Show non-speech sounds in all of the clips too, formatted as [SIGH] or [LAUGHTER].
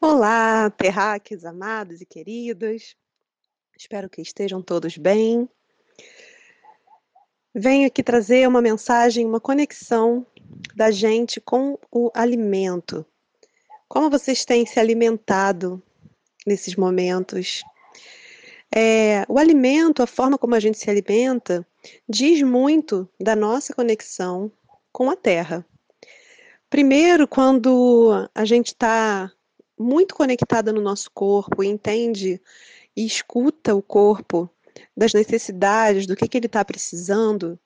Olá, terráqueos amados e queridos. Espero que estejam todos bem. Venho aqui trazer uma mensagem, uma conexão da gente com o alimento. Como vocês têm se alimentado nesses momentos? É, o alimento, a forma como a gente se alimenta, diz muito da nossa conexão com a terra. Primeiro, quando a gente está muito conectada no nosso corpo, entende e escuta o corpo das necessidades, do que, que ele está precisando,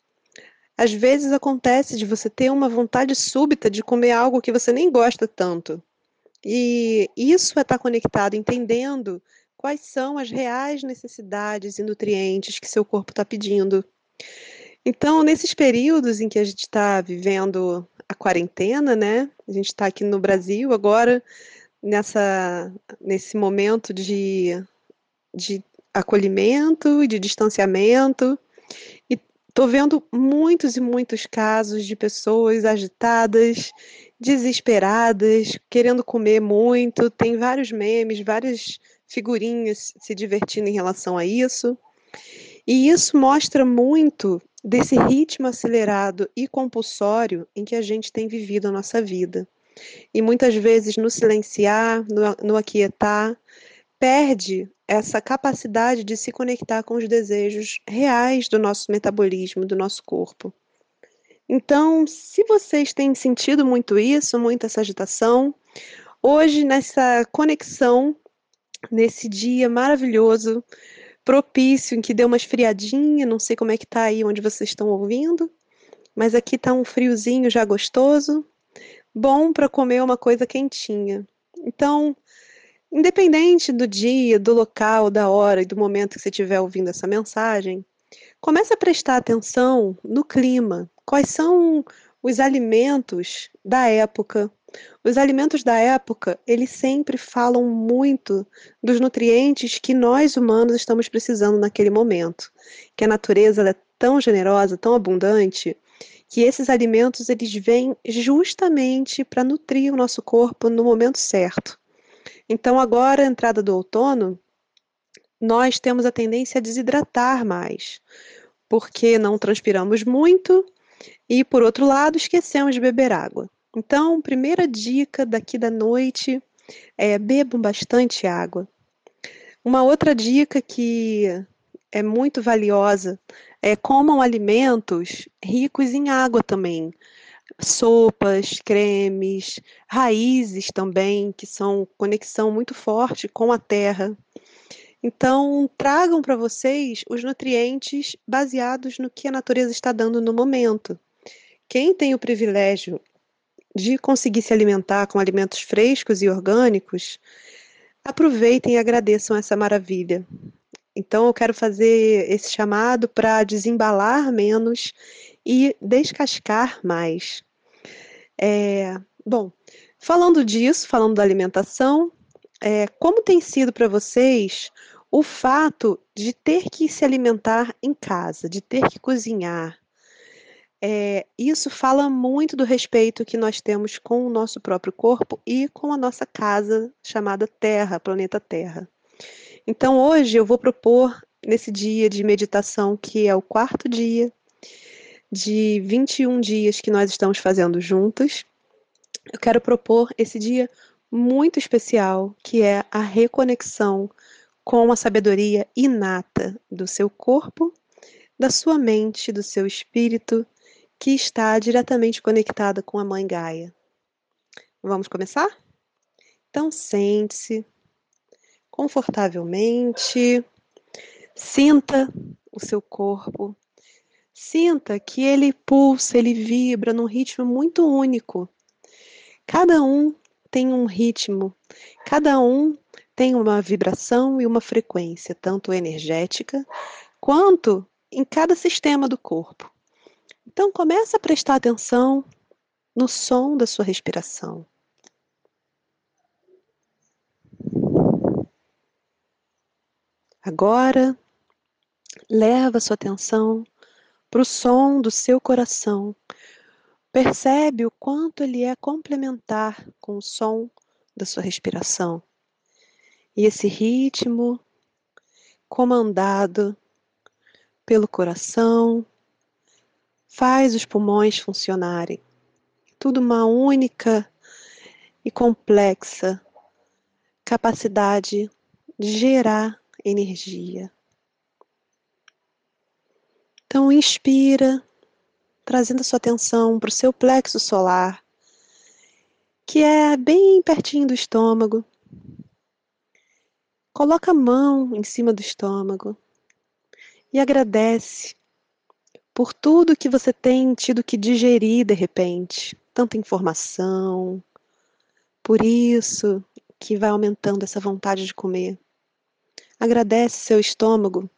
às vezes acontece de você ter uma vontade súbita de comer algo que você nem gosta tanto. E isso é estar tá conectado, entendendo quais são as reais necessidades e nutrientes que seu corpo está pedindo. Então, nesses períodos em que a gente está vivendo a quarentena, né? A gente está aqui no Brasil agora, nessa, nesse momento de, de acolhimento e de distanciamento. E estou vendo muitos e muitos casos de pessoas agitadas, desesperadas, querendo comer muito. Tem vários memes, várias figurinhas se divertindo em relação a isso. E isso mostra muito desse ritmo acelerado e compulsório em que a gente tem vivido a nossa vida. E muitas vezes no silenciar, no, no aquietar, perde essa capacidade de se conectar com os desejos reais do nosso metabolismo, do nosso corpo. Então, se vocês têm sentido muito isso, muita essa agitação, hoje nessa conexão nesse dia maravilhoso, propício, em que deu uma esfriadinha, não sei como é que tá aí onde vocês estão ouvindo, mas aqui tá um friozinho já gostoso, bom para comer uma coisa quentinha. Então, independente do dia, do local, da hora e do momento que você estiver ouvindo essa mensagem, comece a prestar atenção no clima. Quais são os alimentos da época, os alimentos da época, eles sempre falam muito dos nutrientes que nós humanos estamos precisando naquele momento. Que a natureza é tão generosa, tão abundante, que esses alimentos eles vêm justamente para nutrir o nosso corpo no momento certo. Então, agora, entrada do outono, nós temos a tendência a desidratar mais, porque não transpiramos muito e, por outro lado, esquecemos de beber água. Então, primeira dica daqui da noite é bebam bastante água. Uma outra dica que é muito valiosa é comam alimentos ricos em água também. Sopas, cremes, raízes também, que são conexão muito forte com a terra. Então, tragam para vocês os nutrientes baseados no que a natureza está dando no momento. Quem tem o privilégio de conseguir se alimentar com alimentos frescos e orgânicos, aproveitem e agradeçam essa maravilha. Então, eu quero fazer esse chamado para desembalar menos e descascar mais. É, bom, falando disso, falando da alimentação, é, como tem sido para vocês o fato de ter que se alimentar em casa, de ter que cozinhar, é, isso fala muito do respeito que nós temos com o nosso próprio corpo e com a nossa casa chamada Terra, planeta Terra. Então, hoje eu vou propor, nesse dia de meditação, que é o quarto dia de 21 dias que nós estamos fazendo juntos, eu quero propor esse dia muito especial, que é a reconexão com a sabedoria inata do seu corpo, da sua mente, do seu espírito que está diretamente conectada com a Mãe Gaia. Vamos começar? Então, sente-se confortavelmente, sinta o seu corpo, sinta que ele pulsa, ele vibra num ritmo muito único. Cada um tem um ritmo, cada um tem uma vibração e uma frequência, tanto energética quanto em cada sistema do corpo. Então comece a prestar atenção no som da sua respiração. Agora, leva sua atenção para o som do seu coração. Percebe o quanto ele é complementar com o som da sua respiração. E esse ritmo comandado pelo coração faz os pulmões funcionarem. Tudo uma única e complexa capacidade de gerar energia. Então, inspira, trazendo sua atenção para o seu plexo solar, que é bem pertinho do estômago. Coloca a mão em cima do estômago e agradece por tudo que você tem tido que digerir de repente, tanta informação, por isso que vai aumentando essa vontade de comer. Agradece seu estômago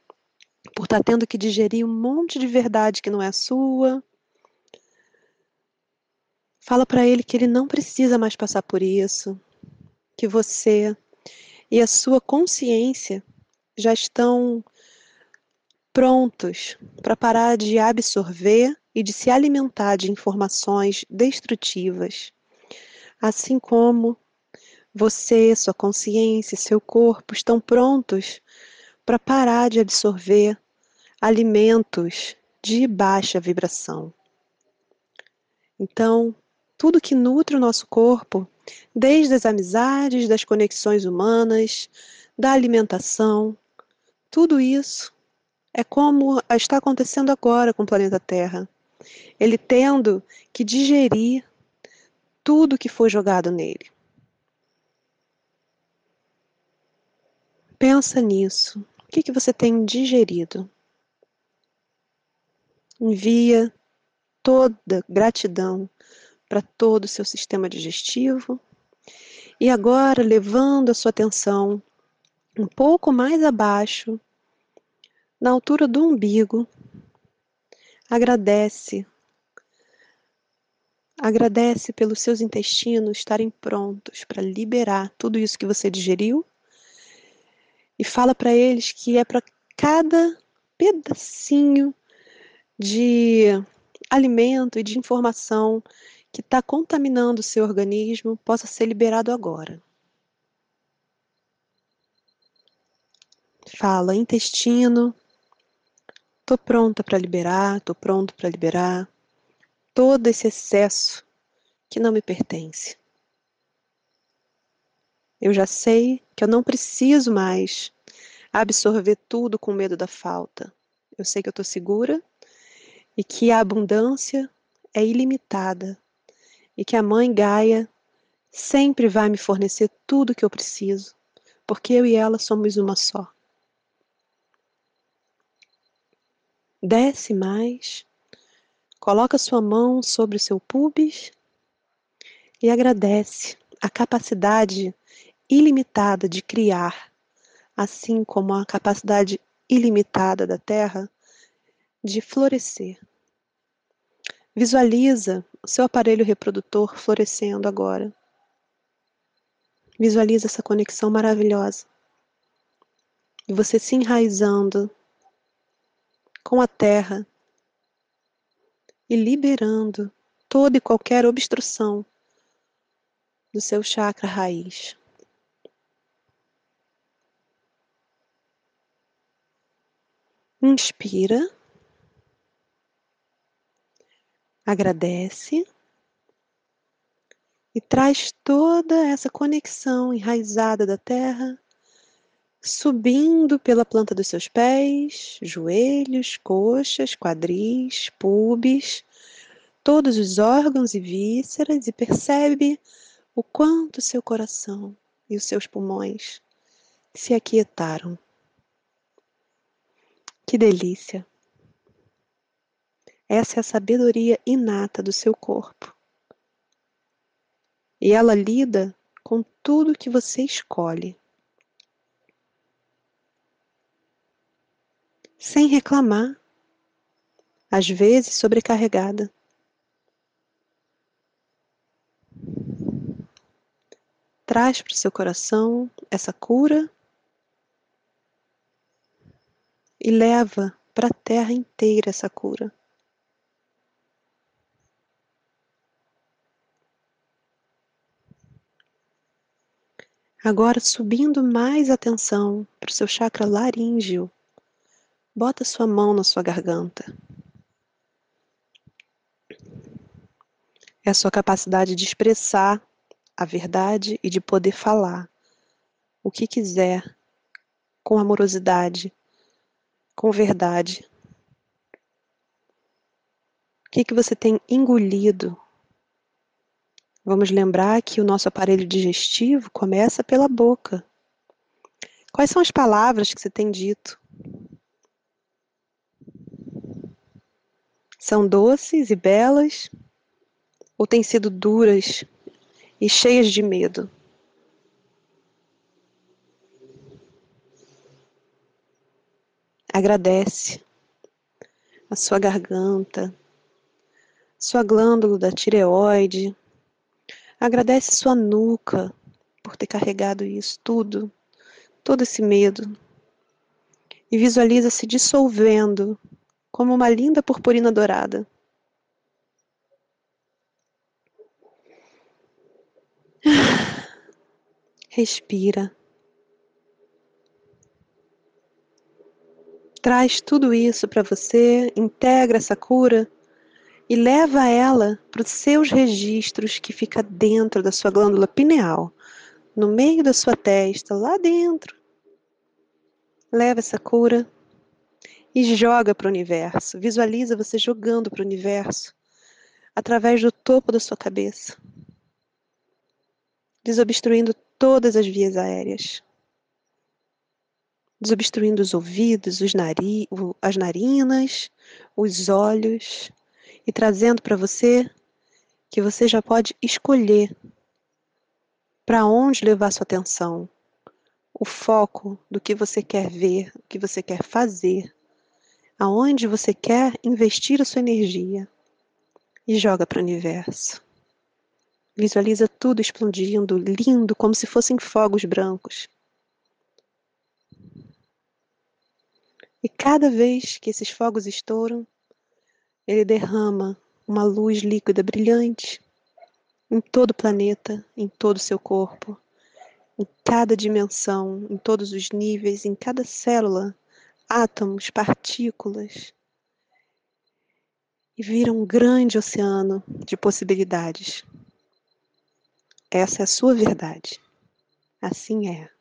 por estar tá tendo que digerir um monte de verdade que não é sua. Fala para ele que ele não precisa mais passar por isso, que você e a sua consciência já estão prontos para parar de absorver e de se alimentar de informações destrutivas, assim como você, sua consciência, seu corpo estão prontos para parar de absorver alimentos de baixa vibração. Então, tudo que nutre o nosso corpo, desde as amizades, das conexões humanas, da alimentação, tudo isso é como está acontecendo agora com o planeta Terra. Ele tendo que digerir tudo que foi jogado nele. Pensa nisso que, que você tem digerido? Envia toda gratidão para todo o seu sistema digestivo. E agora, levando a sua atenção um pouco mais abaixo, na altura do umbigo, agradece. Agradece pelos seus intestinos estarem prontos para liberar tudo isso que você digeriu e fala para eles que é para cada pedacinho de alimento e de informação que está contaminando o seu organismo possa ser liberado agora. Fala, intestino, tô pronta para liberar, tô pronto para liberar todo esse excesso que não me pertence. Eu já sei que eu não preciso mais absorver tudo com medo da falta. Eu sei que eu estou segura e que a abundância é ilimitada e que a Mãe Gaia sempre vai me fornecer tudo que eu preciso, porque eu e ela somos uma só. Desce mais, coloca sua mão sobre o seu pubis e agradece a capacidade ilimitada de criar, assim como a capacidade ilimitada da Terra de florescer. Visualiza o seu aparelho reprodutor florescendo agora. Visualiza essa conexão maravilhosa. E você se enraizando com a terra e liberando toda e qualquer obstrução do seu chakra raiz. Inspira. Agradece. E traz toda essa conexão enraizada da terra, subindo pela planta dos seus pés, joelhos, coxas, quadris, pubis, todos os órgãos e vísceras, e percebe o quanto seu coração e os seus pulmões se aquietaram. Que delícia! Essa é a sabedoria inata do seu corpo. E ela lida com tudo que você escolhe. Sem reclamar, às vezes sobrecarregada. Traz para o seu coração essa cura e leva para a terra inteira essa cura. Agora, subindo mais atenção para o seu chakra laríngeo, bota sua mão na sua garganta. É a sua capacidade de expressar a verdade e de poder falar o que quiser com amorosidade, com verdade. O que, que você tem engolido Vamos lembrar que o nosso aparelho digestivo começa pela boca. Quais são as palavras que você tem dito? São doces e belas ou têm sido duras e cheias de medo? Agradece a sua garganta, sua glândula da tireoide, Agradece sua nuca por ter carregado isso tudo, todo esse medo. E visualiza se dissolvendo como uma linda purpurina dourada. [SIGHS] Respira. Traz tudo isso para você, integra essa cura e leva ela para os seus registros que fica dentro da sua glândula pineal, no meio da sua testa, lá dentro. Leva essa cura e joga para o universo. Visualiza você jogando para o universo através do topo da sua cabeça, desobstruindo todas as vias aéreas, desobstruindo os ouvidos, os nari as narinas, os olhos e trazendo para você que você já pode escolher para onde levar sua atenção, o foco do que você quer ver, o que você quer fazer, aonde você quer investir a sua energia e joga para o universo. Visualiza tudo explodindo, lindo, como se fossem fogos brancos. E cada vez que esses fogos estouram, ele derrama uma luz líquida brilhante em todo o planeta, em todo o seu corpo, em cada dimensão, em todos os níveis, em cada célula, átomos, partículas. E vira um grande oceano de possibilidades. Essa é a sua verdade. Assim é.